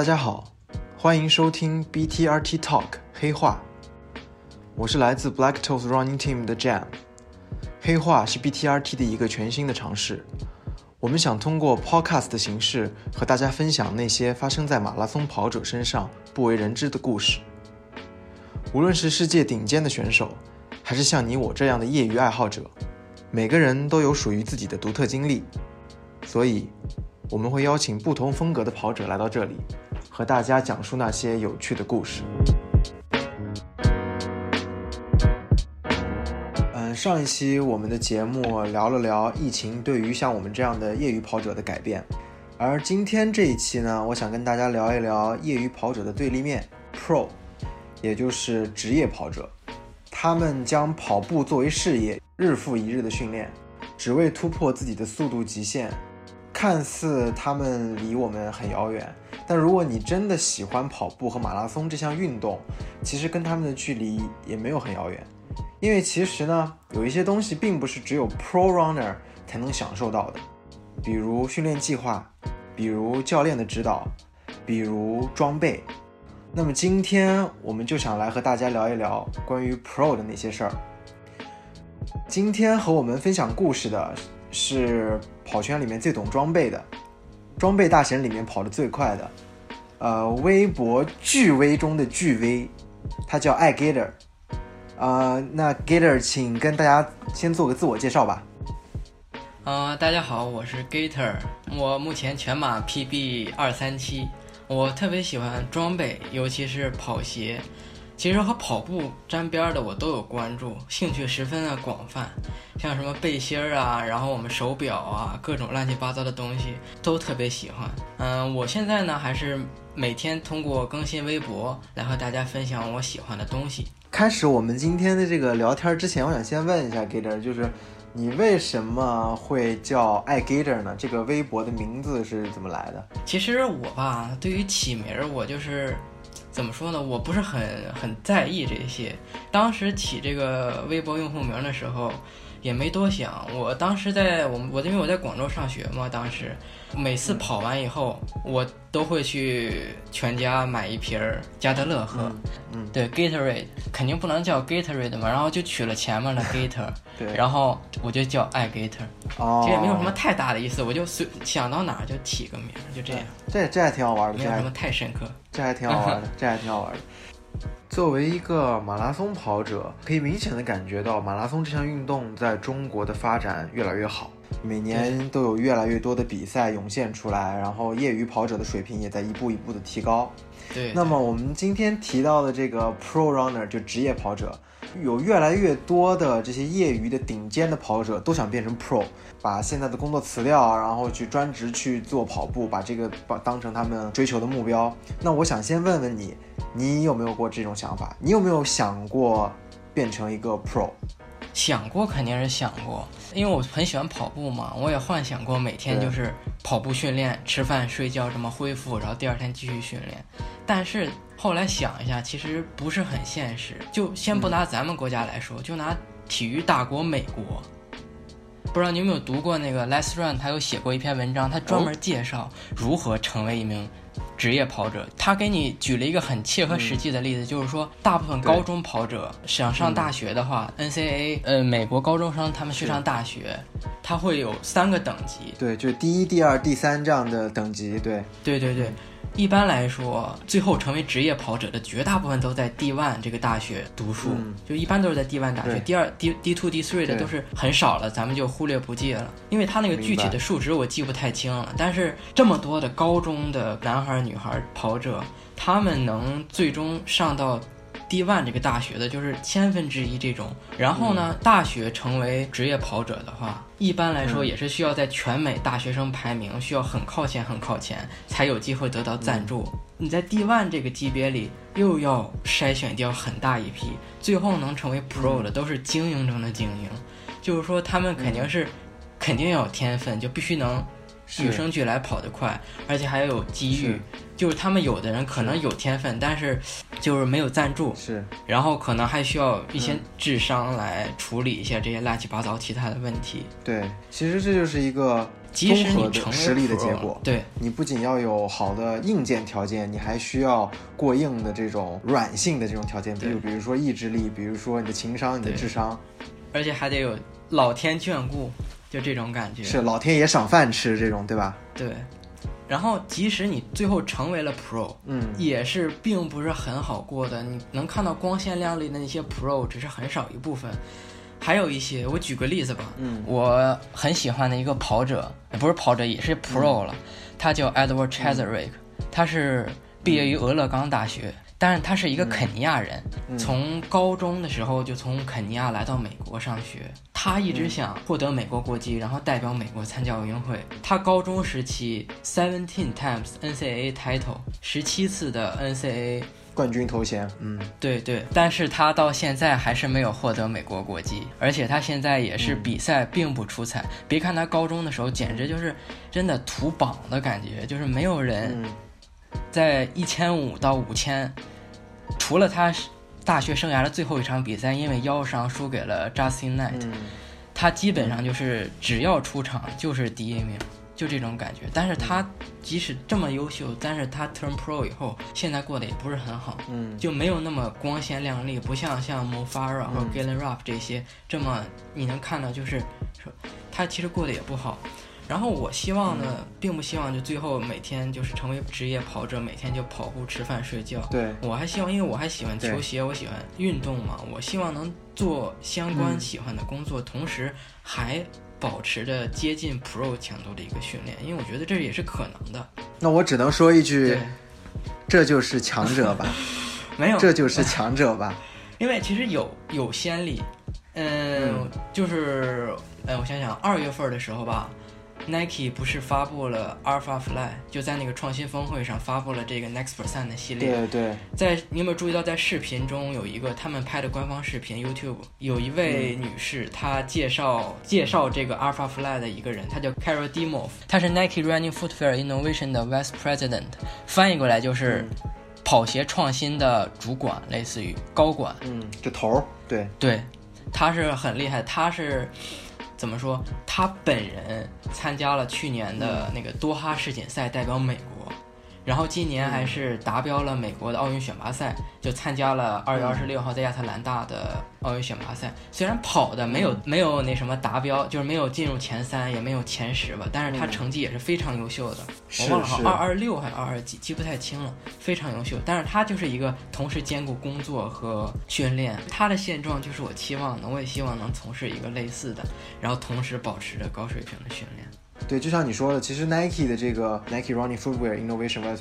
大家好，欢迎收听 BTRT Talk 黑话。我是来自 Black Toes Running Team 的 Jam。黑话是 BTRT 的一个全新的尝试。我们想通过 Podcast 的形式和大家分享那些发生在马拉松跑者身上不为人知的故事。无论是世界顶尖的选手，还是像你我这样的业余爱好者，每个人都有属于自己的独特经历。所以，我们会邀请不同风格的跑者来到这里，和大家讲述那些有趣的故事。嗯，上一期我们的节目聊了聊疫情对于像我们这样的业余跑者的改变，而今天这一期呢，我想跟大家聊一聊业余跑者的对立面 ——Pro，也就是职业跑者。他们将跑步作为事业，日复一日的训练，只为突破自己的速度极限。看似他们离我们很遥远，但如果你真的喜欢跑步和马拉松这项运动，其实跟他们的距离也没有很遥远。因为其实呢，有一些东西并不是只有 pro runner 才能享受到的，比如训练计划，比如教练的指导，比如装备。那么今天我们就想来和大家聊一聊关于 pro 的那些事儿。今天和我们分享故事的是。跑圈里面最懂装备的，装备大神里面跑得最快的，呃，微博巨威中的巨威，他叫爱 Gator，啊，那 Gator，请跟大家先做个自我介绍吧。啊，大家好，我是 Gator，我目前全马 PB 二三七，我特别喜欢装备，尤其是跑鞋。其实和跑步沾边的我都有关注，兴趣十分的广泛，像什么背心儿啊，然后我们手表啊，各种乱七八糟的东西都特别喜欢。嗯，我现在呢还是每天通过更新微博来和大家分享我喜欢的东西。开始我们今天的这个聊天之前，我想先问一下 Gator，就是你为什么会叫爱 Gator 呢？这个微博的名字是怎么来的？其实我吧，对于起名儿，我就是。怎么说呢？我不是很很在意这些。当时起这个微博用户名的时候，也没多想。我当时在我我因为我在广州上学嘛，当时每次跑完以后，我都会去全家买一瓶加德乐喝。嗯，对，Gatorade 肯定不能叫 Gatorade 嘛，然后就取了前面的 Gator，对，然后我就叫爱 Gator。哦，其实也没有什么太大的意思，我就随想到哪儿就起个名，就这样。这这还挺好玩的，没有什么太深刻。这还挺好玩的，这还挺好玩的。作为一个马拉松跑者，可以明显的感觉到马拉松这项运动在中国的发展越来越好，每年都有越来越多的比赛涌现出来，然后业余跑者的水平也在一步一步的提高。对。那么我们今天提到的这个 pro runner 就职业跑者。有越来越多的这些业余的顶尖的跑者都想变成 pro，把现在的工作辞掉，然后去专职去做跑步，把这个把当成他们追求的目标。那我想先问问你，你有没有过这种想法？你有没有想过变成一个 pro？想过肯定是想过，因为我很喜欢跑步嘛，我也幻想过每天就是跑步训练、吃饭、睡觉这么恢复，然后第二天继续训练。但是后来想一下，其实不是很现实。就先不拿咱们国家来说，就拿体育大国美国，不知道你有没有读过那个 Les Run，他有写过一篇文章，他专门介绍如何成为一名。职业跑者，他给你举了一个很切合实际的例子，就是说，大部分高中跑者想上大学的话，NCAA，呃，美国高中生他们去上大学，他会有三个等级，对，就第一、第二、第三这样的等级，对，对对对。一般来说，最后成为职业跑者的绝大部分都在 D one 这个大学读书，就一般都是在 D one 大学。第二 D D two D three 的都是很少了，咱们就忽略不计了，因为他那个具体的数值我记不太清了。但是这么多的高中的男孩女孩跑者，他们能最终上到。D one 这个大学的就是千分之一这种，然后呢，大学成为职业跑者的话，一般来说也是需要在全美大学生排名需要很靠前很靠前，才有机会得到赞助。你在 D one 这个级别里，又要筛选掉很大一批，最后能成为 Pro 的都是精英中的精英，就是说他们肯定是，肯定要有天分，就必须能。与生俱来跑得快，而且还有机遇。就是他们有的人可能有天分，但是就是没有赞助，是，然后可能还需要一些智商来处理一下这些乱七八糟其他的问题。对，其实这就是一个综合的实力的结果。对，你不仅要有好的硬件条件，你还需要过硬的这种软性的这种条件，比如比如说意志力，比如说你的情商、你的智商，而且还得有老天眷顾，就这种感觉。是老天爷赏饭吃这种，对吧？对。然后，即使你最后成为了 Pro，嗯，也是并不是很好过的。你能看到光鲜亮丽的那些 Pro，只是很少一部分，还有一些。我举个例子吧，嗯，我很喜欢的一个跑者，不是跑者，也是 Pro 了，他叫 Edward Chaserick，他是毕业于俄勒冈大学。但是他是一个肯尼亚人，从高中的时候就从肯尼亚来到美国上学。他一直想获得美国国籍，然后代表美国参加奥运会。他高中时期 seventeen times NCAA title，十七次的 NCAA 冠军头衔。嗯，对对。但是他到现在还是没有获得美国国籍，而且他现在也是比赛并不出彩。别看他高中的时候简直就是真的土榜的感觉，就是没有人。在一千五到五千，除了他大学生涯的最后一场比赛，因为腰伤输给了 Justin Knight，他基本上就是只要出场就是第一名，就这种感觉。但是他即使这么优秀，但是他 turn pro 以后，现在过得也不是很好，就没有那么光鲜亮丽，不像像 Mo Farah 或者 Galen Rupp 这些这么你能看到，就是说他其实过得也不好。然后我希望呢，并不希望就最后每天就是成为职业跑者，每天就跑步、吃饭、睡觉。对我还希望，因为我还喜欢球鞋，我喜欢运动嘛。我希望能做相关喜欢的工作，同时还保持着接近 Pro 强度的一个训练，因为我觉得这也是可能的。那我只能说一句，这就是强者吧？没有，这就是强者吧？因为其实有有先例，嗯，就是嗯，我想想，二月份的时候吧。Nike 不是发布了 Alpha Fly，就在那个创新峰会上发布了这个 Next Percent 的系列。对对。在你有没有注意到，在视频中有一个他们拍的官方视频，YouTube 有一位女士，她介绍介绍这个 Alpha Fly 的一个人，她叫 Carol Dimov，她是 Nike Running Footwear Innovation 的 Vice President，翻译过来就是跑鞋创新的主管，类似于高管。嗯，这头儿。对对，她是很厉害，她是。怎么说？他本人参加了去年的那个多哈世锦赛，代表美国。然后今年还是达标了美国的奥运选拔赛，就参加了二月二十六号在亚特兰大的奥运选拔赛。虽然跑的没有没有那什么达标，就是没有进入前三，也没有前十吧，但是他成绩也是非常优秀的。我忘了好二二六还是二二几，记不太清了。非常优秀，但是他就是一个同时兼顾工作和训练。他的现状就是我期望的，我也希望能从事一个类似的，然后同时保持着高水平的训练。对，就像你说的，其实 Nike 的这个 Nike Running Footwear Innovation Vice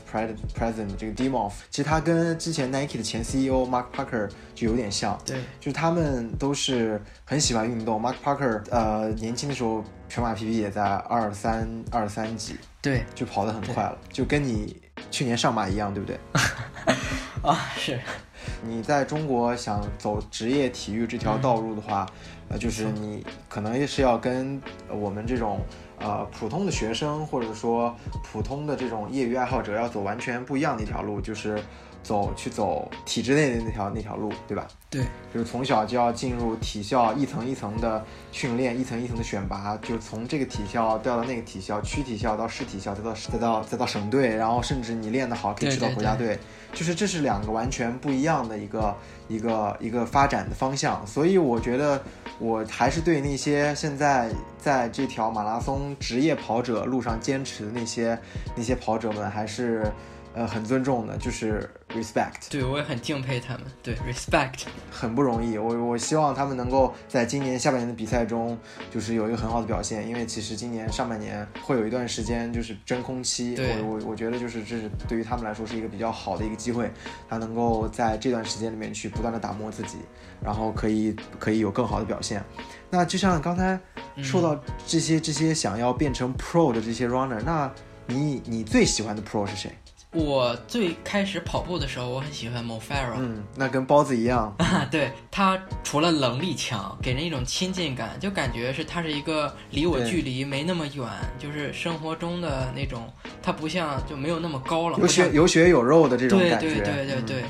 President 这个 Dimov，其实他跟之前 Nike 的前 CEO Mark Parker 就有点像。对，就是他们都是很喜欢运动。Mark Parker 呃年轻的时候全马 PB 也在二三二三级，对，就跑得很快了，就跟你去年上马一样，对不对？啊，是。你在中国想走职业体育这条道路的话，呃，就是你可能也是要跟我们这种。呃，普通的学生或者说普通的这种业余爱好者要走完全不一样的一条路，就是走去走体制内的那条那条路，对吧？对，就是从小就要进入体校，一层一层的训练，一层一层的选拔，就从这个体校调到那个体校，区体校到市体校，再到再到再到省队，然后甚至你练得好可以去到国家队，就是这是两个完全不一样的一个一个一个发展的方向，所以我觉得。我还是对那些现在在这条马拉松职业跑者路上坚持的那些那些跑者们，还是呃很尊重的，就是 respect。对，我也很敬佩他们。对，respect 很不容易。我我希望他们能够在今年下半年的比赛中，就是有一个很好的表现。因为其实今年上半年会有一段时间就是真空期。我我我觉得就是这是对于他们来说是一个比较好的一个机会，他能够在这段时间里面去不断的打磨自己。然后可以可以有更好的表现，那就像刚才说到这些这些想要变成 pro 的这些 runner，那你你最喜欢的 pro 是谁？我最开始跑步的时候，我很喜欢 Mo Farah。嗯，那跟包子一样。对他除了能力强，给人一种亲近感，就感觉是他是一个离我距离没那么远，就是生活中的那种，他不像就没有那么高冷，有血有血有肉的这种感觉。对对对对对。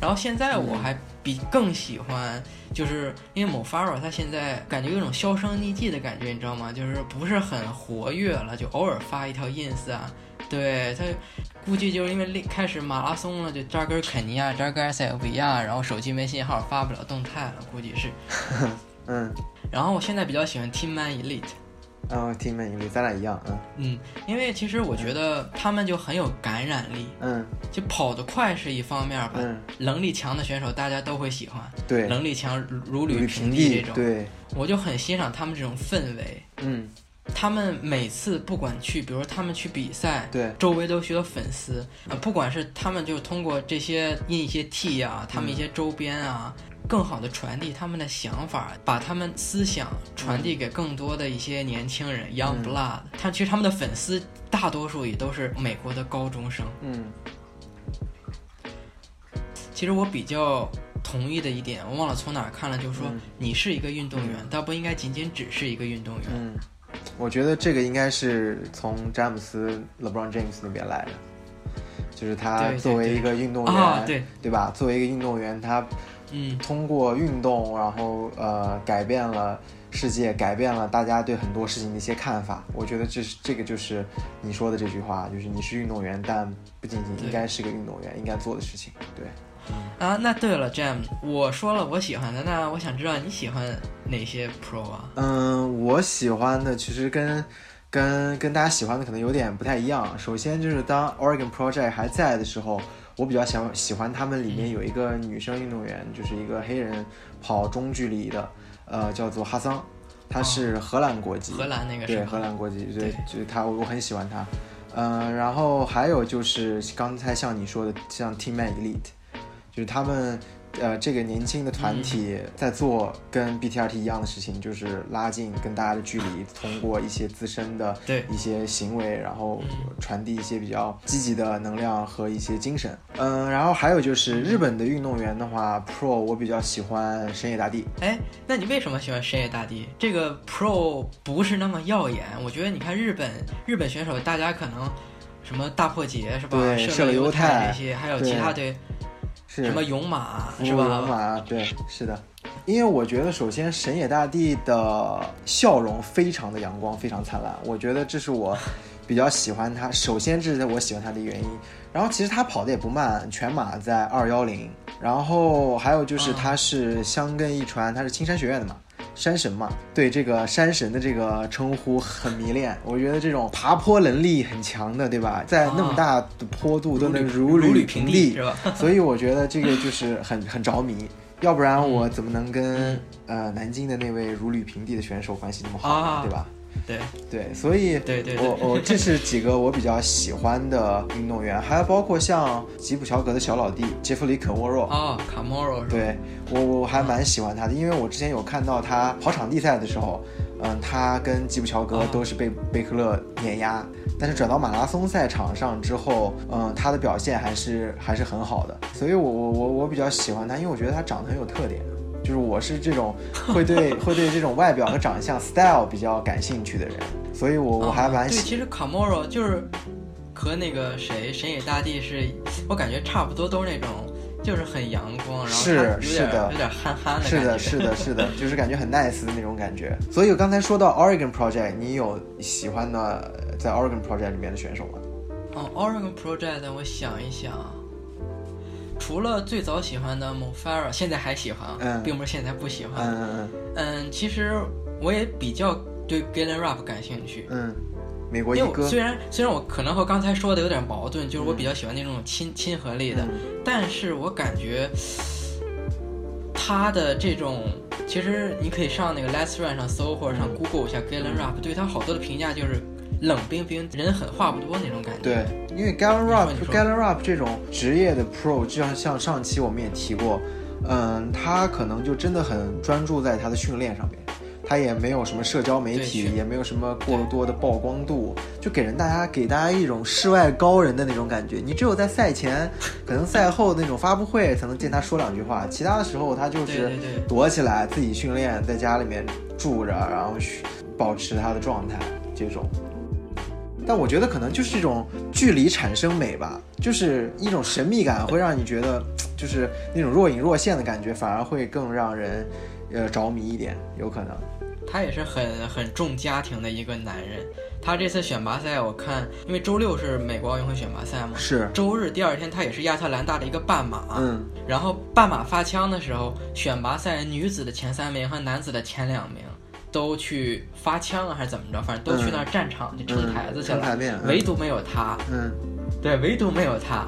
然后现在我还比更喜欢，就是因为 Mo Farah 他现在感觉有种销声匿迹的感觉，你知道吗？就是不是很活跃了，就偶尔发一条 ins 啊。对他，估计就是因为开始马拉松了，就扎根肯尼亚，扎根埃塞俄比亚，然后手机没信号，发不了动态了，估计是。嗯。然后我现在比较喜欢 Teamman Elite。哦，Teamman Elite，咱俩一样，嗯。嗯，因为其实我觉得他们就很有感染力。嗯。就跑得快是一方面吧。嗯。能力强的选手大家都会喜欢。对。能力强如履平地这种。对。我就很欣赏他们这种氛围。嗯。他们每次不管去，比如说他们去比赛，对，周围都需要粉丝啊。不管是他们就通过这些印一些 T 啊，他们一些周边啊，更好的传递他们的想法，把他们思想传递给更多的一些年轻人，Young Blood。他其实他们的粉丝大多数也都是美国的高中生。嗯。其实我比较同意的一点，我忘了从哪看了，就是说你是一个运动员，但不应该仅仅只是一个运动员。嗯。我觉得这个应该是从詹姆斯 LeBron James 那边来的，就是他作为一个运动员，对对吧？作为一个运动员，他嗯通过运动，然后呃改变了世界，改变了大家对很多事情的一些看法。我觉得这是这个就是你说的这句话，就是你是运动员，但不仅仅应该是个运动员应该做的事情。对。啊，那对了，Jam，我说了我喜欢的，那我想知道你喜欢哪些 Pro 啊？嗯，我喜欢的其实跟跟跟大家喜欢的可能有点不太一样。首先就是当 Oregon Project 还在的时候，我比较喜欢喜欢他们里面有一个女生运动员，就是一个黑人跑中距离的，呃，叫做哈桑，她是荷兰国籍，荷兰那个对荷兰国籍，对，就是她，我很喜欢她。嗯，然后还有就是刚才像你说的，像 Teamman Elite。就是他们，呃，这个年轻的团体在做跟 BTRT 一样的事情，就是拉近跟大家的距离，通过一些自身的一些行为，然后传递一些比较积极的能量和一些精神。嗯，然后还有就是日本的运动员的话，Pro 我比较喜欢深野大地。哎，那你为什么喜欢深野大地？这个 Pro 不是那么耀眼，我觉得你看日本日本选手，大家可能什么大破节是吧？对，射了犹太那些，还有其他队。什么勇马是吧？勇马对，是的。因为我觉得，首先神野大地的笑容非常的阳光，非常灿烂。我觉得这是我比较喜欢他。首先，这是我喜欢他的原因。然后，其实他跑的也不慢，全马在二幺零。然后还有就是他是香根一传，他是青山学院的嘛。山神嘛，对这个山神的这个称呼很迷恋。我觉得这种爬坡能力很强的，对吧？在那么大的坡度都能如履平地，是吧？所以我觉得这个就是很很着迷。要不然我怎么能跟呃南京的那位如履平地的选手关系那么好，对吧？对。对，所以对对，我我这是几个我比较喜欢的运动员，还有包括像吉普乔格的小老弟杰弗里肯沃若。啊，卡莫若，对我我还蛮喜欢他的，因为我之前有看到他跑场地赛的时候，嗯，他跟吉普乔格都是被贝克勒碾压，但是转到马拉松赛场上之后，嗯，他的表现还是还是很好的，所以我我我我比较喜欢他，因为我觉得他长得很有特点。就是我是这种会对 会对这种外表和长相 style 比较感兴趣的人，所以我我还蛮喜。对，其实卡莫罗就是和那个谁神野大地是，我感觉差不多，都是那种就是很阳光，然后是是的，有点憨憨的。是的，是的，是的，就是感觉很 nice 的那种感觉。所以我刚才说到 Oregon Project，你有喜欢的在 Oregon Project 里面的选手吗？哦，Oregon Project，我想一想。除了最早喜欢的 Mo Farah，现在还喜欢，并不是现在不喜欢。嗯嗯嗯。嗯，其实我也比较对 Galen Rupp 感兴趣。嗯，美国一哥。虽然虽然我可能和刚才说的有点矛盾，就是我比较喜欢那种亲亲和力的，但是我感觉他的这种，其实你可以上那个 Let's Run 上搜，或者上 Google 一下 Galen Rupp，对他好多的评价就是。冷冰冰，人狠话不多那种感觉。对，因为 Galen Rupp，Galen Rupp 这种职业的 Pro，就像像上期我们也提过，嗯，他可能就真的很专注在他的训练上面。他也没有什么社交媒体，也没有什么过多的曝光度，就给人大家给大家一种世外高人的那种感觉。你只有在赛前，可能赛后那种发布会才能见他说两句话，其他的时候他就是躲起来自己训练，在家里面住着，然后保持他的状态这种。但我觉得可能就是这种距离产生美吧，就是一种神秘感，会让你觉得就是那种若隐若现的感觉，反而会更让人呃着迷一点，有可能。他也是很很重家庭的一个男人。他这次选拔赛，我看因为周六是美国奥运会选拔赛嘛，是周日第二天他也是亚特兰大的一个半马，嗯，然后半马发枪的时候，选拔赛女子的前三名和男子的前两名。都去发枪了，还是怎么着？反正都去那战场去撑台子去了，唯独没有他。嗯，对，唯独没有他。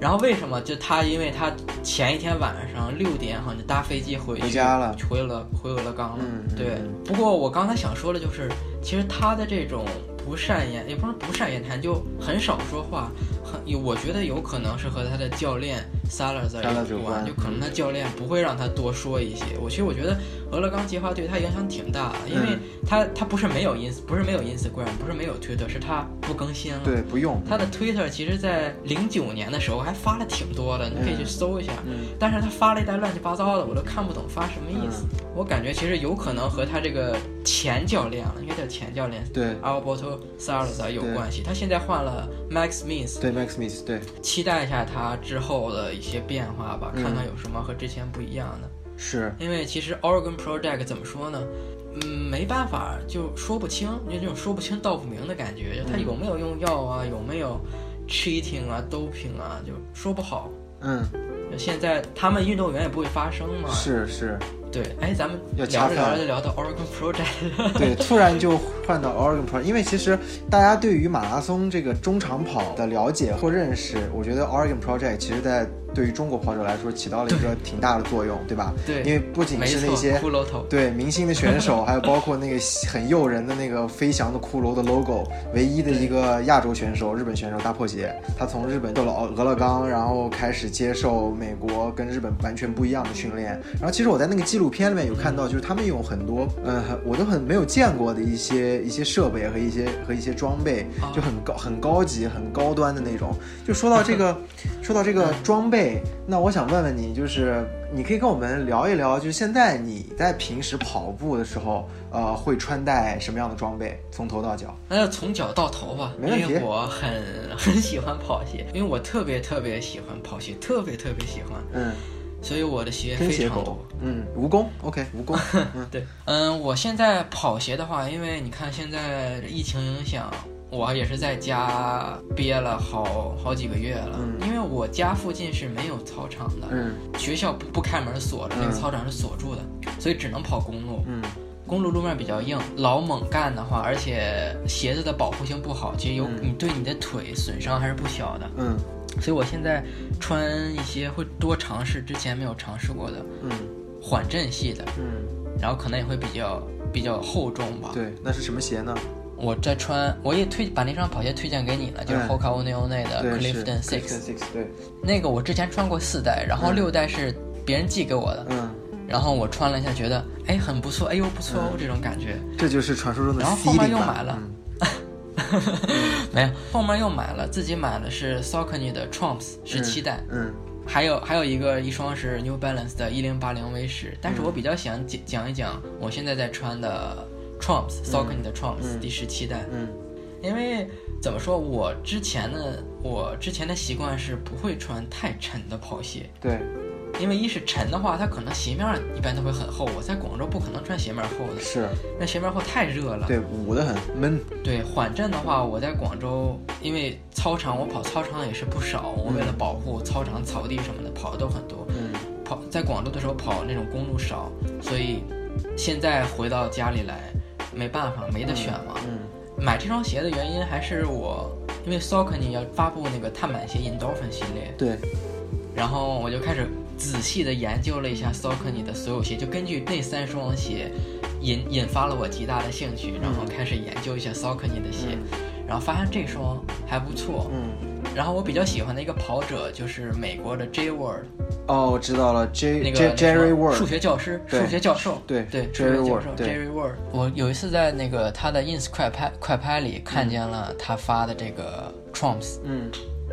然后为什么？就他，因为他前一天晚上六点好像就搭飞机回回家了，回了回俄勒冈了。对。不过我刚才想说的就是，其实他的这种不善言，也不是不善言谈，就很少说话。很，我觉得有可能是和他的教练 Salazar 有关，就可能他教练不会让他多说一些。我其实我觉得俄勒冈计划对他影响挺大的，因为他他不是没有 ins，不是没有 Instagram，不是没有 Twitter，是他不更新了。对，不用。他的 Twitter 其实，在零九年的时候还发了挺多的，你可以去搜一下。嗯。但是他发了一堆乱七八糟的，我都看不懂发什么意思。我感觉其实有可能和他这个前教练了，应该叫前教练，对，Alberto Salazar 有关系。他现在换了 Max Smith。对。Max Smith，对，期待一下他之后的一些变化吧，看看有什么和之前不一样的。是因为其实 Oregon Project 怎么说呢？嗯，没办法，就说不清，就这种说不清道不明的感觉，就他有没有用药啊，有没有 cheating 啊，doping 啊，就说不好。嗯，现在他们运动员也不会发声嘛。是是。对，哎，咱们聊着聊着就聊到 Oregon Project。对，突然就换到 Oregon Project，因为其实大家对于马拉松这个中长跑的了解或认识，我觉得 Oregon Project 其实在。对于中国跑者来说，起到了一个挺大的作用，对吧？对，因为不仅是那些骷髅头，对明星的选手，还有包括那个很诱人的那个飞翔的骷髅的 logo，唯一的一个亚洲选手，日本选手大破鞋，他从日本到了俄勒冈，然后开始接受美国跟日本完全不一样的训练。然后其实我在那个纪录片里面有看到，就是他们有很多，嗯，我都很没有见过的一些一些设备和一些和一些装备，就很高很高级很高端的那种。就说到这个，说到这个装备，那我想。问问你，就是你可以跟我们聊一聊，就是现在你在平时跑步的时候，呃，会穿戴什么样的装备，从头到脚？那就从脚到头吧，没问题。我很 很喜欢跑鞋，因为我特别特别喜欢跑鞋，特别特别喜欢。嗯，所以我的鞋非常多。嗯，蜈蚣，OK，蜈蚣。嗯，对。嗯，我现在跑鞋的话，因为你看现在疫情影响。我也是在家憋了好好几个月了，因为我家附近是没有操场的，学校不不开门锁着，那个操场是锁住的，所以只能跑公路。公路路面比较硬，老猛干的话，而且鞋子的保护性不好，其实有你对你的腿损伤还是不小的。嗯，所以我现在穿一些会多尝试之前没有尝试过的，嗯，缓震系的，嗯，然后可能也会比较比较厚重吧。对，那是什么鞋呢？我在穿，我也推把那双跑鞋推荐给你了，就是 Hoka One One 的 Clifton Six。对，那个我之前穿过四代，然后六代是别人寄给我的。嗯。然后我穿了一下，觉得哎很不错，哎呦不错哦这种感觉。这就是传说中的。然后后面又买了，没有，后面又买了，自己买的是 Saucony 的 Trumps 十七代。嗯。还有还有一个一双是 New Balance 的一零八零 V 十，但是我比较想讲讲一讲我现在在穿的。Trumps Saucony 的 Trumps 第十七代，嗯，因为怎么说，我之前的我之前的习惯是不会穿太沉的跑鞋，对，因为一是沉的话，它可能鞋面一般都会很厚，我在广州不可能穿鞋面厚的，是，那鞋面厚太热了，对，捂得很闷。对，缓震的话，我在广州，因为操场我跑操场也是不少，我为了保护操场草地什么的跑的都很多，嗯，跑在广州的时候跑那种公路少，所以现在回到家里来。没办法，没得选嘛。嗯，买这双鞋的原因还是我，因为 Saucony 要发布那个碳板鞋 Endorphin 系列。对。然后我就开始仔细的研究了一下 Saucony 的所有鞋，就根据那三双鞋引引发了我极大的兴趣，然后开始研究一下 Saucony 的鞋，然后发现这双还不错。嗯。然后我比较喜欢的一个跑者就是美国的 J Word。哦，我知道了，J 那个 Jerry Word，数学教师，数学教授，对对，Jerry Word，Jerry Word。我有一次在那个他的 ins 快拍快拍里看见了他发的这个 Trumps，嗯，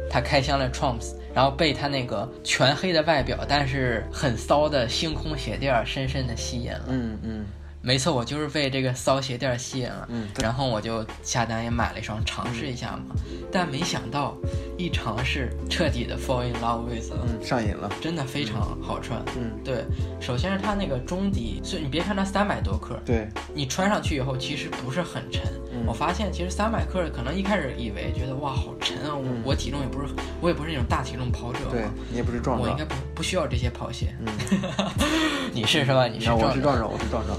他开箱了 Trumps，然后被他那个全黑的外表，但是很骚的星空鞋垫深深的吸引了。嗯嗯。没错，我就是被这个骚鞋垫吸引了，嗯，然后我就下单也买了一双尝试一下嘛，但没想到一尝试彻底的 fall in love with 了，嗯，上瘾了，真的非常好穿，嗯，对，首先是它那个中底，所以你别看它三百多克，对，你穿上去以后其实不是很沉，我发现其实三百克可能一开始以为觉得哇好沉啊，我我体重也不是，我也不是那种大体重跑者，对你也不是壮壮，我应该不不需要这些跑鞋，嗯，你是是吧？你是我是壮壮，我是壮壮。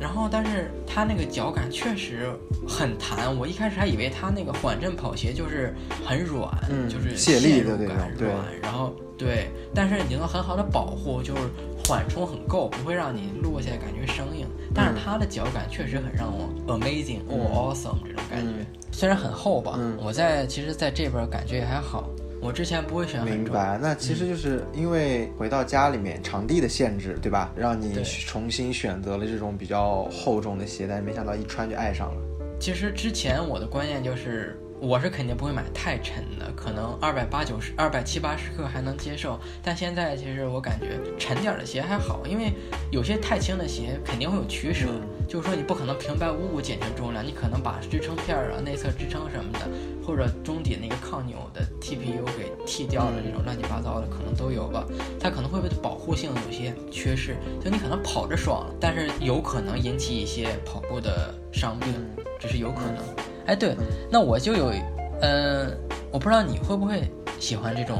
然后，但是它那个脚感确实很弹。我一开始还以为它那个缓震跑鞋就是很软，就是泄力的那种软。然后对，但是你能很好的保护，就是缓冲很够，不会让你落下来感觉生硬。但是它的脚感确实很让我 amazing or awesome 这种感觉。虽然很厚吧，我在其实在这边感觉也还好。我之前不会选明白，那其实就是因为回到家里面场地的限制，对吧？让你重新选择了这种比较厚重的鞋，但是没想到一穿就爱上了。其实之前我的观念就是。我是肯定不会买太沉的，可能二百八九十、二百七八十克还能接受。但现在其实我感觉沉点的鞋还好，因为有些太轻的鞋肯定会有取舍，就是说你不可能平白无故减轻重量，你可能把支撑片儿啊、内侧支撑什么的，或者中底那个抗扭的 TPU 给剃掉了，这种乱七八糟的可能都有吧。它可能会被保护性有些缺失，就你可能跑着爽，但是有可能引起一些跑步的伤病，这是有可能。哎，对，那我就有，嗯，我不知道你会不会喜欢这种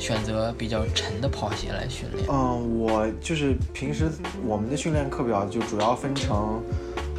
选择比较沉的跑鞋来训练。嗯，我就是平时我们的训练课表就主要分成。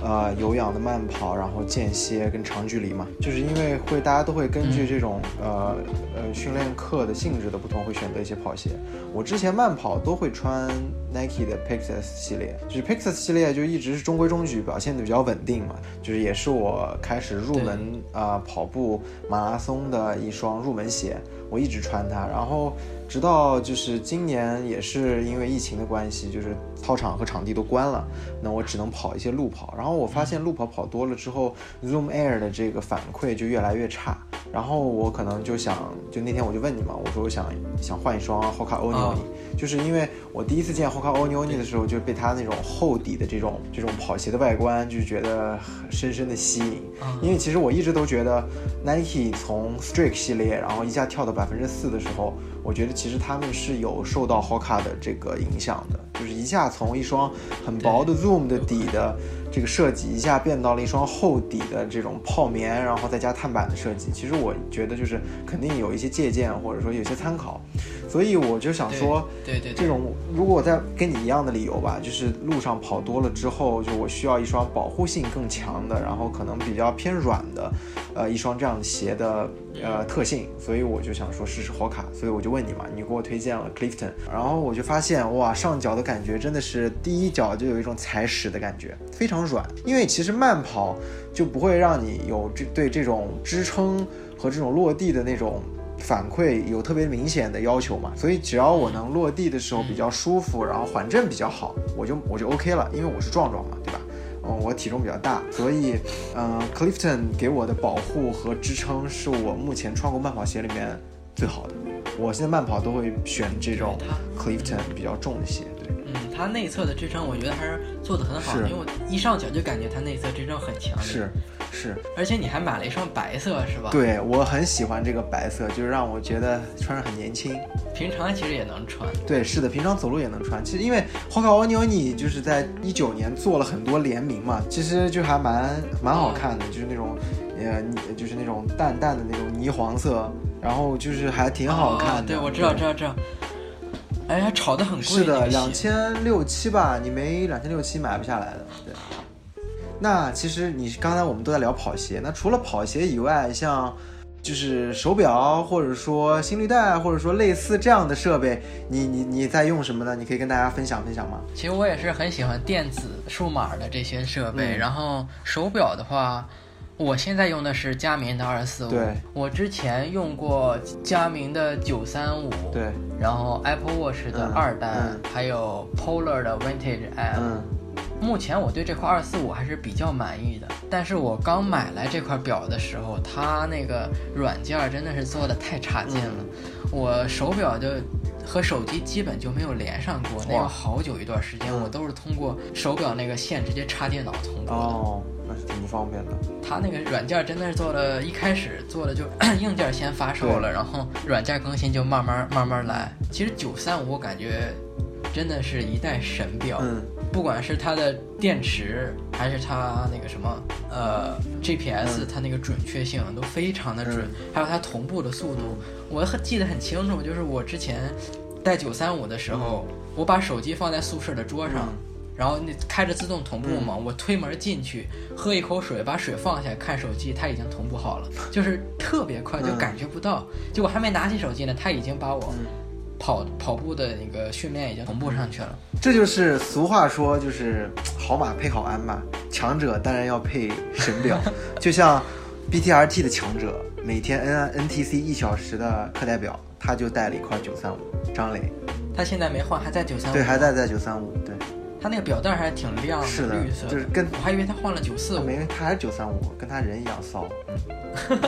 呃，有氧的慢跑，然后间歇跟长距离嘛，就是因为会大家都会根据这种呃呃训练课的性质的不同，会选择一些跑鞋。我之前慢跑都会穿 Nike 的 Pegasus 系列，就是 Pegasus 系列就一直是中规中矩，表现的比较稳定嘛，就是也是我开始入门啊跑步马拉松的一双入门鞋，我一直穿它，然后。直到就是今年也是因为疫情的关系，就是操场和场地都关了，那我只能跑一些路跑。然后我发现路跑跑多了之后，Zoom Air 的这个反馈就越来越差。然后我可能就想，就那天我就问你嘛，我说我想想换一双 Hoka Oni，就是因为我第一次见 Hoka Oni 的时候，就被它那种厚底的这种这种跑鞋的外观就觉得深深的吸引。因为其实我一直都觉得 Nike 从 Strike 系列，然后一下跳到百分之四的时候。我觉得其实他们是有受到 Hoka 的这个影响的，就是一下从一双很薄的 Zoom 的底的这个设计，一下变到了一双厚底的这种泡棉，然后再加碳板的设计。其实我觉得就是肯定有一些借鉴，或者说有些参考。所以我就想说，对对，这种如果我在跟你一样的理由吧，就是路上跑多了之后，就我需要一双保护性更强的，然后可能比较偏软的，呃，一双这样的鞋的呃特性，所以我就想说试试火卡，所以我就问你嘛，你给我推荐了 Clifton，然后我就发现哇，上脚的感觉真的是第一脚就有一种踩屎的感觉，非常软，因为其实慢跑就不会让你有这对这种支撑和这种落地的那种。反馈有特别明显的要求嘛，所以只要我能落地的时候比较舒服，然后缓震比较好，我就我就 OK 了，因为我是壮壮嘛，对吧？嗯，我体重比较大，所以嗯，Clifton 给我的保护和支撑是我目前穿过慢跑鞋里面最好的。我现在慢跑都会选这种 Clifton 比较重的鞋。嗯，它内侧的支撑我觉得还是做的很好，因为我一上脚就感觉它内侧支撑很强。是，是，而且你还买了一双白色，是吧？对，我很喜欢这个白色，就是让我觉得穿上很年轻。平常其实也能穿。对，是的，平常走路也能穿。其实因为 Hoka Oni 就是在一九年做了很多联名嘛，其实就还蛮蛮好看的，就是那种呃，就是那种淡淡的那种泥黄色，然后就是还挺好看的。对，我知道，知道，知道。哎呀，炒的很贵。是的，两千六七吧，你没两千六七买不下来的。对。那其实你刚才我们都在聊跑鞋，那除了跑鞋以外，像就是手表，或者说心率带，或者说类似这样的设备，你你你在用什么呢？你可以跟大家分享分享吗？其实我也是很喜欢电子数码的这些设备，然后手表的话。我现在用的是佳明的二四五，对，我之前用过佳明的九三五，对，然后 Apple Watch 的二代，还有 Polar 的 Vintage M。嗯，目前我对这块二四五还是比较满意的，但是我刚买来这块表的时候，它那个软件真的是做的太差劲了，我手表就。和手机基本就没有连上过，那要好久一段时间，我都是通过手表那个线直接插电脑通过的。哦，那是挺不方便的。它那个软件真的是做了一开始做的就 硬件先发售了，然后软件更新就慢慢慢慢来。其实九三五我感觉真的是一代神表，嗯，不管是它的电池还是它那个什么呃 GPS，它那个准确性都非常的准，还有它同步的速度。我很记得很清楚，就是我之前带九三五的时候，我把手机放在宿舍的桌上，然后那开着自动同步嘛，我推门进去，喝一口水，把水放下，看手机，它已经同步好了，就是特别快，就感觉不到。就我还没拿起手机呢，它已经把我跑跑步的那个训练已经同步上去了。这就是俗话说，就是好马配好鞍嘛，强者当然要配神表，就像 BTRT 的强者。每天 N N T C 一小时的课代表，他就带了一块九三五。张磊，他现在没换，还在九三五。对，还在在九三五。对，他那个表带还挺亮的，绿色。就是跟我还以为他换了九四五。没，他还是九三五，跟他人一样骚。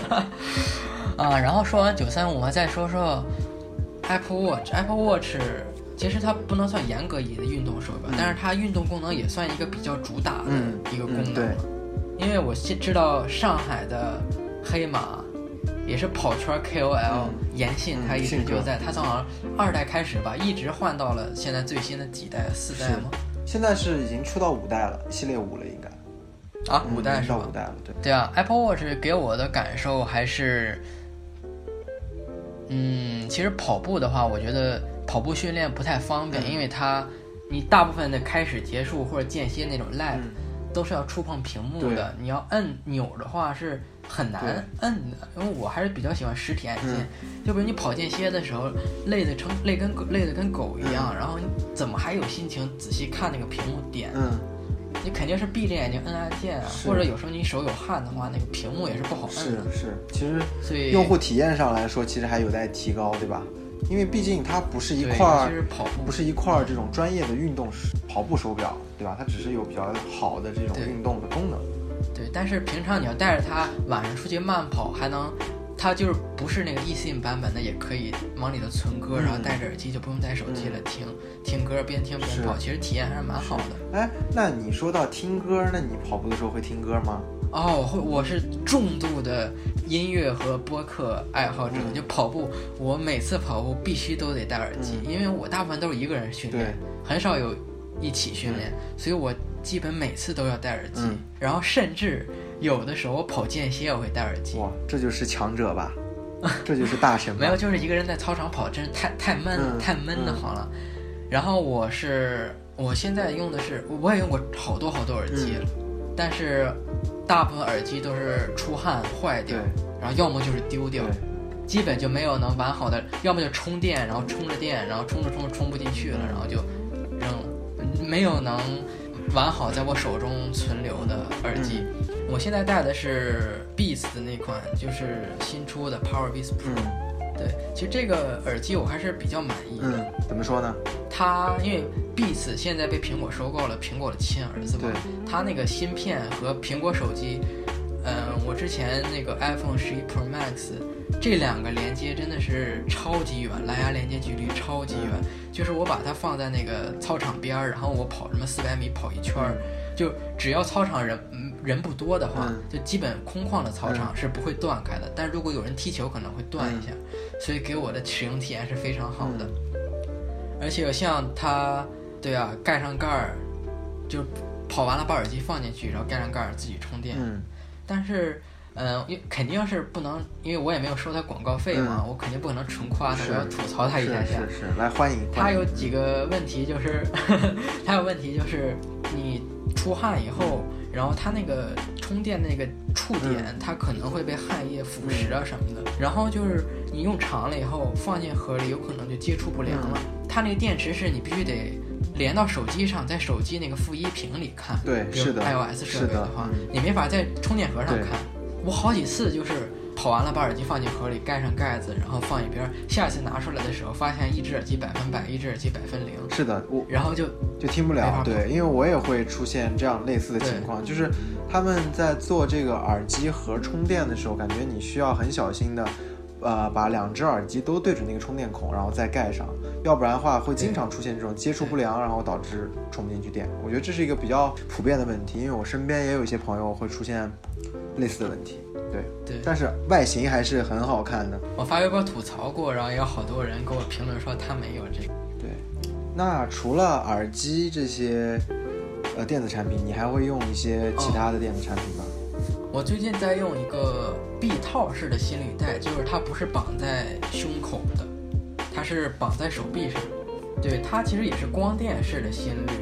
啊，然后说完九三五，我再说说 Apple Watch。Apple Watch 其实它不能算严格意义的运动手表，但是它运动功能也算一个比较主打的一个功能。对，因为我知道上海的黑马。也是跑圈 KOL 严信，他一直就在，他从二代开始吧，一直换到了现在最新的几代，四代吗？现在是已经出到五代了，系列五了应该。啊，五代是吧？五代了，对。对啊，Apple Watch 给我的感受还是，嗯，其实跑步的话，我觉得跑步训练不太方便，因为它你大部分的开始、结束或者间歇那种 lap 都是要触碰屏幕的，你要摁钮的话是。很难摁的，因为我还是比较喜欢实体按键。就比如你跑间歇的时候，累得成累跟累得跟狗一样，然后你怎么还有心情仔细看那个屏幕点？嗯，你肯定是闭着眼睛摁按键啊，或者有时候你手有汗的话，那个屏幕也是不好摁的。是是，其实所以用户体验上来说，其实还有待提高，对吧？因为毕竟它不是一块儿，不是一块儿这种专业的运动跑步手表，对吧？它只是有比较好的这种运动的功能。对，但是平常你要带着它晚上出去慢跑，还能，它就是不是那个 eSIM 版本的，也可以往里头存歌，然后戴着耳机就不用带手机了，听听歌边听边跑，其实体验还是蛮好的。哎，那你说到听歌，那你跑步的时候会听歌吗？哦，我会，我是重度的音乐和播客爱好者。就跑步，我每次跑步必须都得戴耳机，因为我大部分都是一个人训练，很少有一起训练，所以我。基本每次都要戴耳机，然后甚至有的时候我跑间歇我会戴耳机。哇，这就是强者吧？这就是大神。没有，就是一个人在操场跑，真是太太闷了，太闷的慌了。然后我是我现在用的是，我也用过好多好多耳机了，但是大部分耳机都是出汗坏掉，然后要么就是丢掉，基本就没有能完好的，要么就充电，然后充着电，然后充着充着充不进去了，然后就扔了，没有能。完好在我手中存留的耳机，我现在戴的是 Beats 的那款，就是新出的 Power Beats Pro。对，其实这个耳机我还是比较满意。嗯，怎么说呢？它因为 Beats 现在被苹果收购了，苹果的亲儿子嘛。对。它那个芯片和苹果手机，嗯，我之前那个 iPhone 十一 Pro Max。这两个连接真的是超级远，蓝牙连接距离超级远。就是我把它放在那个操场边儿，然后我跑什么四百米跑一圈儿，就只要操场人人不多的话，就基本空旷的操场是不会断开的。但如果有人踢球，可能会断一下。所以给我的使用体验是非常好的。而且像它，对啊，盖上盖儿，就跑完了把耳机放进去，然后盖上盖儿自己充电。但是。嗯，因肯定是不能，因为我也没有收他广告费嘛，我肯定不可能纯夸他，我要吐槽他一下下。是是，来欢迎。他有几个问题，就是 他有问题，就是你出汗以后，然后它那个充电那个触点，它可能会被汗液腐蚀啊什么的。然后就是你用长了以后，放进盒里，有可能就接触不良了。它那个电池是你必须得连到手机上，在手机那个负一屏里看。对，是的。iOS 设备的话，你没法在充电盒上看。我好几次就是跑完了，把耳机放进盒里，盖上盖子，然后放一边。下次拿出来的时候，发现一只耳机百分百，一只耳机百分零。是的，我然后就就听不了。对，因为我也会出现这样类似的情况，就是他们在做这个耳机盒充电的时候，感觉你需要很小心的。呃，把两只耳机都对准那个充电孔，然后再盖上，要不然的话会经常出现这种接触不良，然后导致充不进去电。我觉得这是一个比较普遍的问题，因为我身边也有一些朋友会出现类似的问题。对对，但是外形还是很好看的。我发微博吐槽过，然后也有好多人给我评论说他没有这个。对，那除了耳机这些呃电子产品，你还会用一些其他的电子产品吗？我最近在用一个臂套式的心率带，就是它不是绑在胸口的，它是绑在手臂上。对，它其实也是光电式的心率，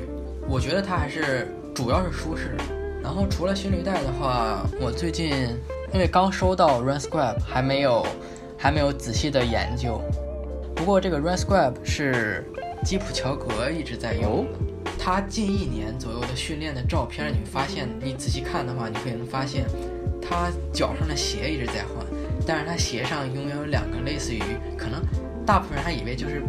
我觉得它还是主要是舒适。然后除了心率带的话，我最近因为刚收到 RunScribe，还没有还没有仔细的研究。不过这个 RunScribe 是基普乔格一直在用。他近一年左右的训练的照片，你发现你仔细看的话，你可以能发现，他脚上的鞋一直在换，但是他鞋上拥有两个类似于，可能大部分人还以为就是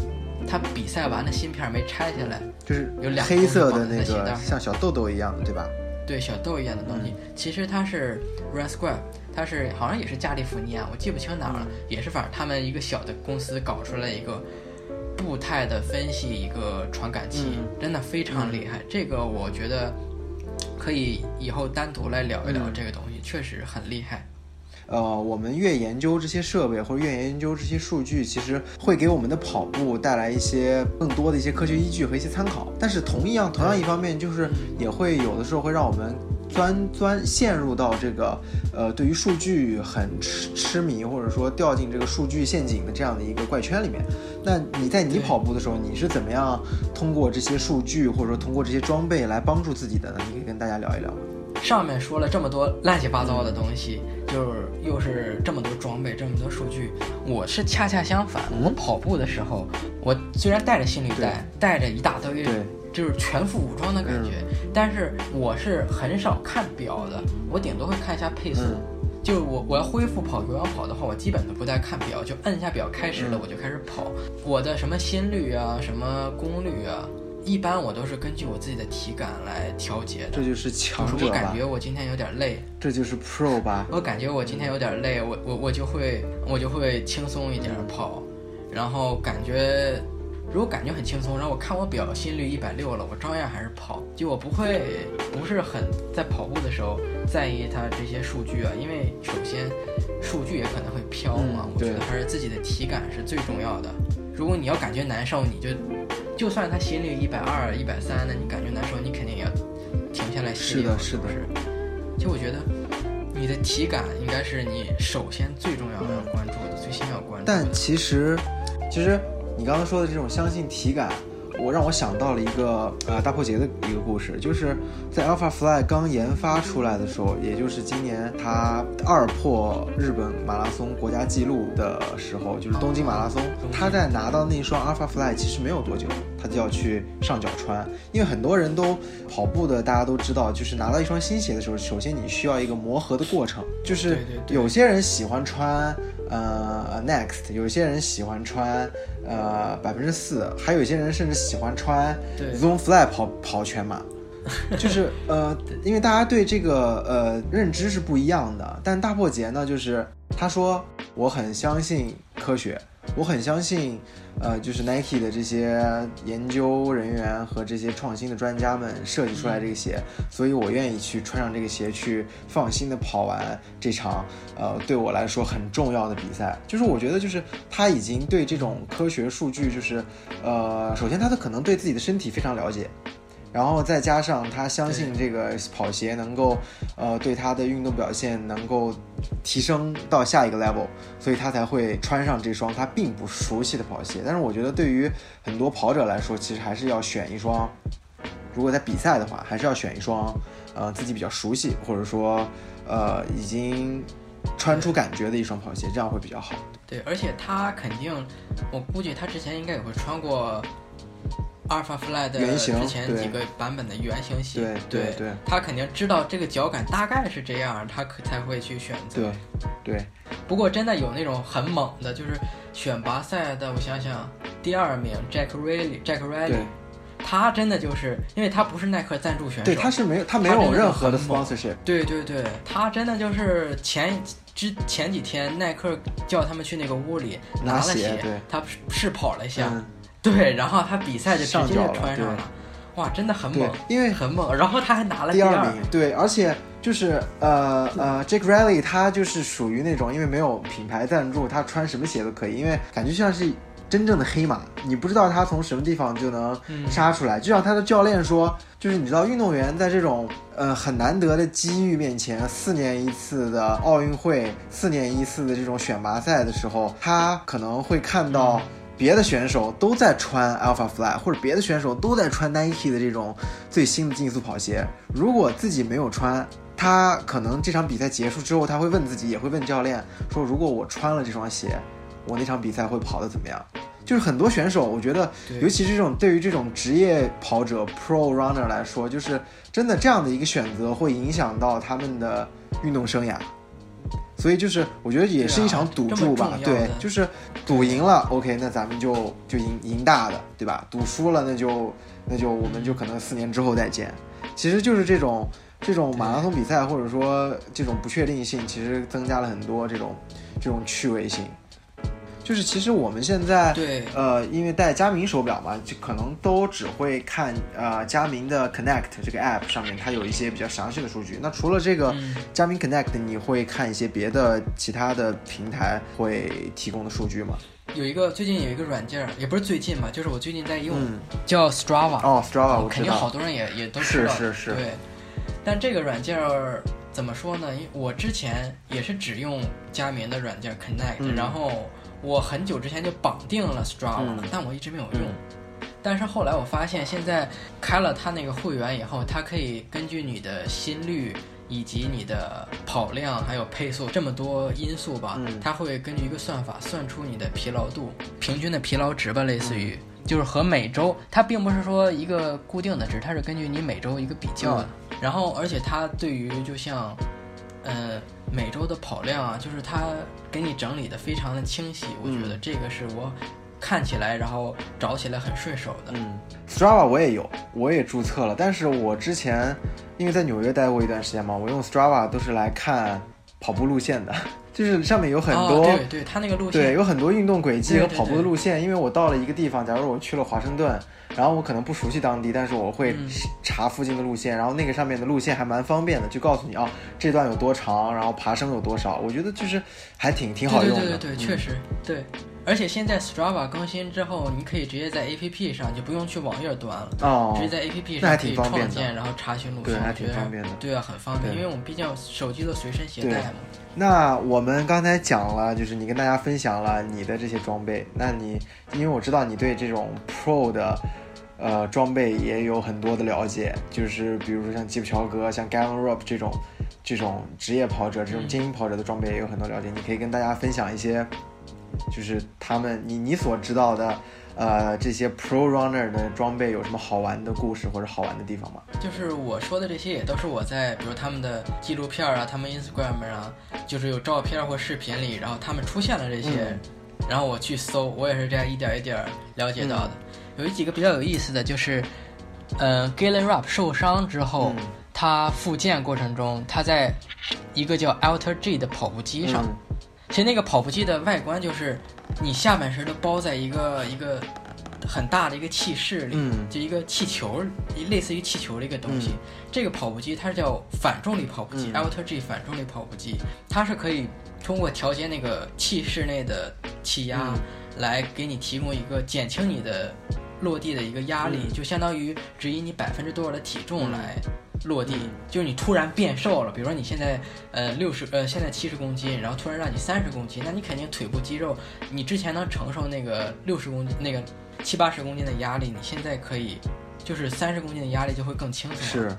他比赛完的芯片没拆下来，就是有两黑色的那个像小豆豆一样的，对吧？对，小豆一样的东西，其实它是 Run Square，它是好像也是加利福尼亚，我记不清哪儿了，也是反正他们一个小的公司搞出来一个。步态的分析一个传感器，真的非常厉害。这个我觉得可以以后单独来聊一聊这个东西，确实很厉害。呃，我们越研究这些设备或者越研究这些数据，其实会给我们的跑步带来一些更多的一些科学依据和一些参考。但是同一样，同样一方面，就是也会有的时候会让我们。钻钻陷入到这个，呃，对于数据很痴痴迷，或者说掉进这个数据陷阱的这样的一个怪圈里面。那你在你跑步的时候，你是怎么样通过这些数据，或者说通过这些装备来帮助自己的呢？你可以跟大家聊一聊？上面说了这么多乱七八糟的东西，就是又是这么多装备，这么多数据。我是恰恰相反，我跑步的时候，我虽然带着心率带，带着一大堆。就是全副武装的感觉，但是我是很少看表的，我顶多会看一下配速。就我我要恢复跑有氧跑的话，我基本都不带看表，就摁一下表开始了，我就开始跑。我的什么心率啊，什么功率啊，一般我都是根据我自己的体感来调节的。这就是强者我感觉我今天有点累，这就是 Pro 吧？我感觉我今天有点累，我我我就会我就会轻松一点跑，然后感觉。如果感觉很轻松，然后我看我表心率一百六了，我照样还是跑，就我不会不是很在跑步的时候在意它这些数据啊，因为首先数据也可能会飘嘛，我觉得还是自己的体感是最重要的。如果你要感觉难受，你就就算他心率一百二、一百三，那你感觉难受，你肯定也要停下来歇是的，是的，是。就我觉得你的体感应该是你首先最重要要关注的，最先要关注。但其实，其实。你刚刚说的这种相信体感，我让我想到了一个呃大破节的一个故事，就是在 Alpha Fly 刚研发出来的时候，也就是今年它二破日本马拉松国家纪录的时候，就是东京马拉松，他在拿到那双 Alpha Fly 其实没有多久，他就要去上脚穿，因为很多人都跑步的，大家都知道，就是拿到一双新鞋的时候，首先你需要一个磨合的过程，就是有些人喜欢穿。呃，Next，有些人喜欢穿呃百分之四，还有一些人甚至喜欢穿 Zoom Fly 跑跑全马，就是呃，因为大家对这个呃认知是不一样的。但大破节呢，就是他说我很相信科学。我很相信，呃，就是 Nike 的这些研究人员和这些创新的专家们设计出来这个鞋，所以我愿意去穿上这个鞋去放心的跑完这场，呃，对我来说很重要的比赛。就是我觉得，就是他已经对这种科学数据，就是，呃，首先他的可能对自己的身体非常了解。然后再加上他相信这个跑鞋能够，呃，对他的运动表现能够提升到下一个 level，所以他才会穿上这双他并不熟悉的跑鞋。但是我觉得对于很多跑者来说，其实还是要选一双，如果在比赛的话，还是要选一双，呃，自己比较熟悉或者说，呃，已经穿出感觉的一双跑鞋，这样会比较好。对，而且他肯定，我估计他之前应该也会穿过。Alpha Fly 的之前几个版本的原型鞋，对对对，他肯定知道这个脚感大概是这样，他可才会去选择。对对。不过真的有那种很猛的，就是选拔赛的，我想想，第二名 Jack Riley，Jack Riley，他真的就是因为他不是耐克赞助选手，对，他是没有他没有任何的 sponsorship，对对对，他真的就是前之前几天耐克叫他们去那个屋里拿了鞋，他试跑了一下，对，然后他比赛就直接就穿上了，哇，真的很猛，因为很猛，然后他还拿了第二名，对，而且。就是呃呃，Jake Riley 他就是属于那种，因为没有品牌赞助，他穿什么鞋都可以，因为感觉像是真正的黑马，你不知道他从什么地方就能杀出来。就像他的教练说，就是你知道，运动员在这种呃很难得的机遇面前，四年一次的奥运会，四年一次的这种选拔赛的时候，他可能会看到别的选手都在穿 Alpha Fly，或者别的选手都在穿 Nike 的这种最新的竞速跑鞋，如果自己没有穿。他可能这场比赛结束之后，他会问自己，也会问教练说：“如果我穿了这双鞋，我那场比赛会跑得怎么样？”就是很多选手，我觉得，尤其是这种对于这种职业跑者 （pro runner） 来说，就是真的这样的一个选择会影响到他们的运动生涯。所以就是我觉得也是一场赌注吧，对，就是赌赢了，OK，那咱们就就赢赢大的，对吧？赌输了，那就那就我们就可能四年之后再见。其实就是这种。这种马拉松比赛，或者说这种不确定性，其实增加了很多这种这种趣味性。就是其实我们现在对呃，因为戴佳明手表嘛，就可能都只会看呃佳明的 Connect 这个 App 上面，它有一些比较详细的数据。那除了这个佳明 Connect，你会看一些别的其他的平台会提供的数据吗？有一个最近有一个软件，也不是最近吧，就是我最近在用，叫 Strava。哦，Strava，我肯定好多人也也都知道。是是是。对。但这个软件儿怎么说呢？因为我之前也是只用佳明的软件 Connect，然后我很久之前就绑定了 Strava 了，但我一直没有用。但是后来我发现，现在开了它那个会员以后，它可以根据你的心率以及你的跑量还有配速这么多因素吧，它会根据一个算法算出你的疲劳度、平均的疲劳值吧，类似于就是和每周它并不是说一个固定的值，它是根据你每周一个比较的。然后，而且它对于就像，呃，每周的跑量啊，就是它给你整理的非常的清晰。我觉得这个是我看起来，然后找起来很顺手的。嗯，Strava 我也有，我也注册了。但是我之前因为在纽约待过一段时间嘛，我用 Strava 都是来看跑步路线的，就是上面有很多，对对，它那个路线，对，有很多运动轨迹和跑步的路线。因为我到了一个地方，假如我去了华盛顿。然后我可能不熟悉当地，但是我会查附近的路线，然后那个上面的路线还蛮方便的，就告诉你啊这段有多长，然后爬升有多少。我觉得就是还挺挺好用的。对对对对，确实对。而且现在 Strava 更新之后，你可以直接在 APP 上，就不用去网页端了，哦，直接在 APP 上可以创建，然后查询路线，对，还挺方便的。对啊，很方便，因为我们毕竟手机都随身携带嘛。那我们刚才讲了，就是你跟大家分享了你的这些装备，那你因为我知道你对这种 Pro 的。呃，装备也有很多的了解，就是比如说像吉普乔格、像 Gavin Rupp 这种这种职业跑者、这种精英跑者的装备也有很多了解。你可以跟大家分享一些，就是他们你你所知道的，呃，这些 Pro Runner 的装备有什么好玩的故事或者好玩的地方吗？就是我说的这些也都是我在比如他们的纪录片啊、他们 Instagram 啊，就是有照片或视频里，然后他们出现了这些，然后我去搜，我也是这样一点一点了解到的。有几个比较有意思的就是，呃 g a l e n Rupp 受伤之后，他复健过程中，他在一个叫 Alter G 的跑步机上，其实那个跑步机的外观就是你下半身都包在一个一个很大的一个气室里，就一个气球，类似于气球的一个东西。这个跑步机它是叫反重力跑步机，Alter G 反重力跑步机，它是可以通过调节那个气室内的气压，来给你提供一个减轻你的。落地的一个压力，就相当于指引你百分之多少的体重来落地。就是你突然变瘦了，比如说你现在呃六十呃现在七十公斤，然后突然让你三十公斤，那你肯定腿部肌肉，你之前能承受那个六十公斤那个七八十公斤的压力，你现在可以就是三十公斤的压力就会更轻松。是，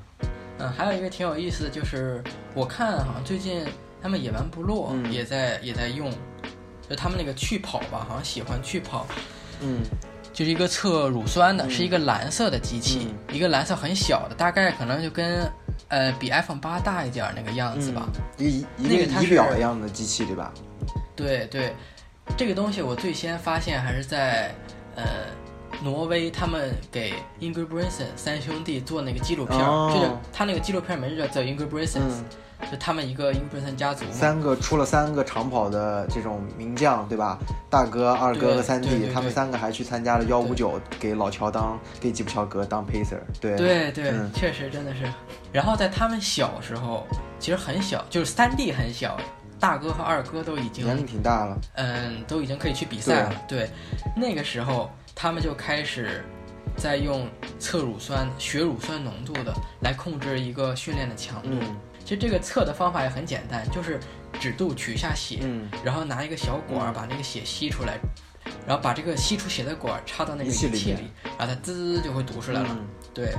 嗯，还有一个挺有意思的就是我看好像最近他们野蛮部落也在也在用，就他们那个去跑吧，好像喜欢去跑，嗯。就是一个测乳酸的，是一个蓝色的机器，一个蓝色很小的，大概可能就跟呃比 iPhone 八大一点那个样子吧，一一个仪表一样的机器对吧？对对，这个东西我最先发现还是在呃挪威，他们给 Ingrid Brinson 三兄弟做那个纪录片，就是他那个纪录片名字叫 The Ingrid Brinsons。就他们一个英布森家族，三个出了三个长跑的这种名将，对吧？大哥、二哥和三弟，他们三个还去参加了幺五九，给老乔当，给吉普乔格当 pacer。对对对，确实真的是。然后在他们小时候，其实很小，就是三弟很小，大哥和二哥都已经年龄挺大了，嗯，都已经可以去比赛了。对，那个时候他们就开始在用测乳酸、血乳酸浓度的来控制一个训练的强度。其实这个测的方法也很简单，就是指肚取下血，然后拿一个小管把那个血吸出来，然后把这个吸出血的管插到那个仪器里，然后它滋就会读出来了。对，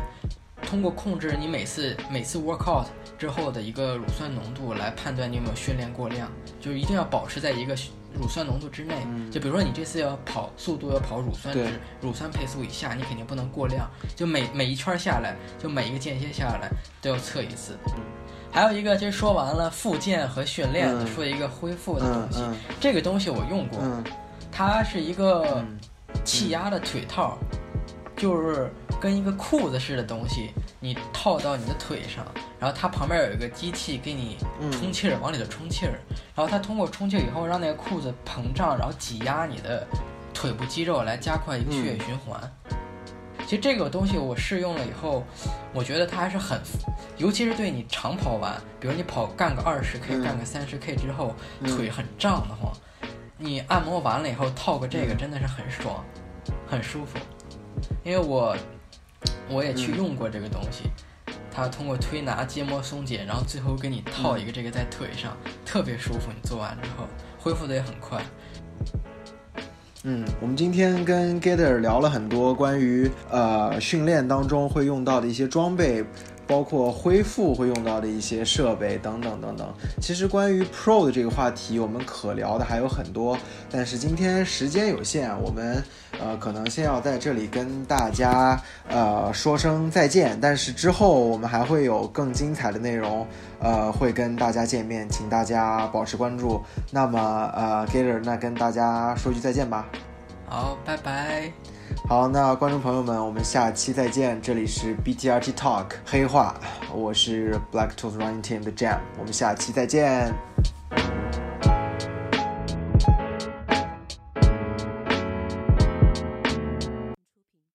通过控制你每次每次 workout 之后的一个乳酸浓度来判断你有没有训练过量，就一定要保持在一个乳酸浓度之内。就比如说你这次要跑速度要跑乳酸值乳酸配速以下，你肯定不能过量。就每每一圈下来，就每一个间歇下来都要测一次。还有一个就是说完了复健和训练，说一个恢复的东西。这个东西我用过，它是一个气压的腿套，就是跟一个裤子似的东西，你套到你的腿上，然后它旁边有一个机器给你充气儿，往里头充气儿，然后它通过充气以后让那个裤子膨胀，然后挤压你的腿部肌肉来加快一个血液循环。其实这个东西我试用了以后，我觉得它还是很，尤其是对你长跑完，比如你跑干个二十 K，干个三十 K 之后，腿很胀的慌，你按摩完了以后套个这个真的是很爽，很舒服。因为我我也去用过这个东西，它通过推拿结膜松解，然后最后给你套一个这个在腿上，特别舒服。你做完之后恢复的也很快。嗯，我们今天跟 Gather 聊了很多关于呃训练当中会用到的一些装备，包括恢复会用到的一些设备等等等等。其实关于 Pro 的这个话题，我们可聊的还有很多，但是今天时间有限，我们呃可能先要在这里跟大家呃说声再见。但是之后我们还会有更精彩的内容，呃会跟大家见面，请大家保持关注。那么呃 Gator，那跟大家说句再见吧。好，拜拜。好，那观众朋友们，我们下期再见。这里是 BTRT Talk 黑话，我是 Black Tooth Running Team 的 Jam，我们下期再见。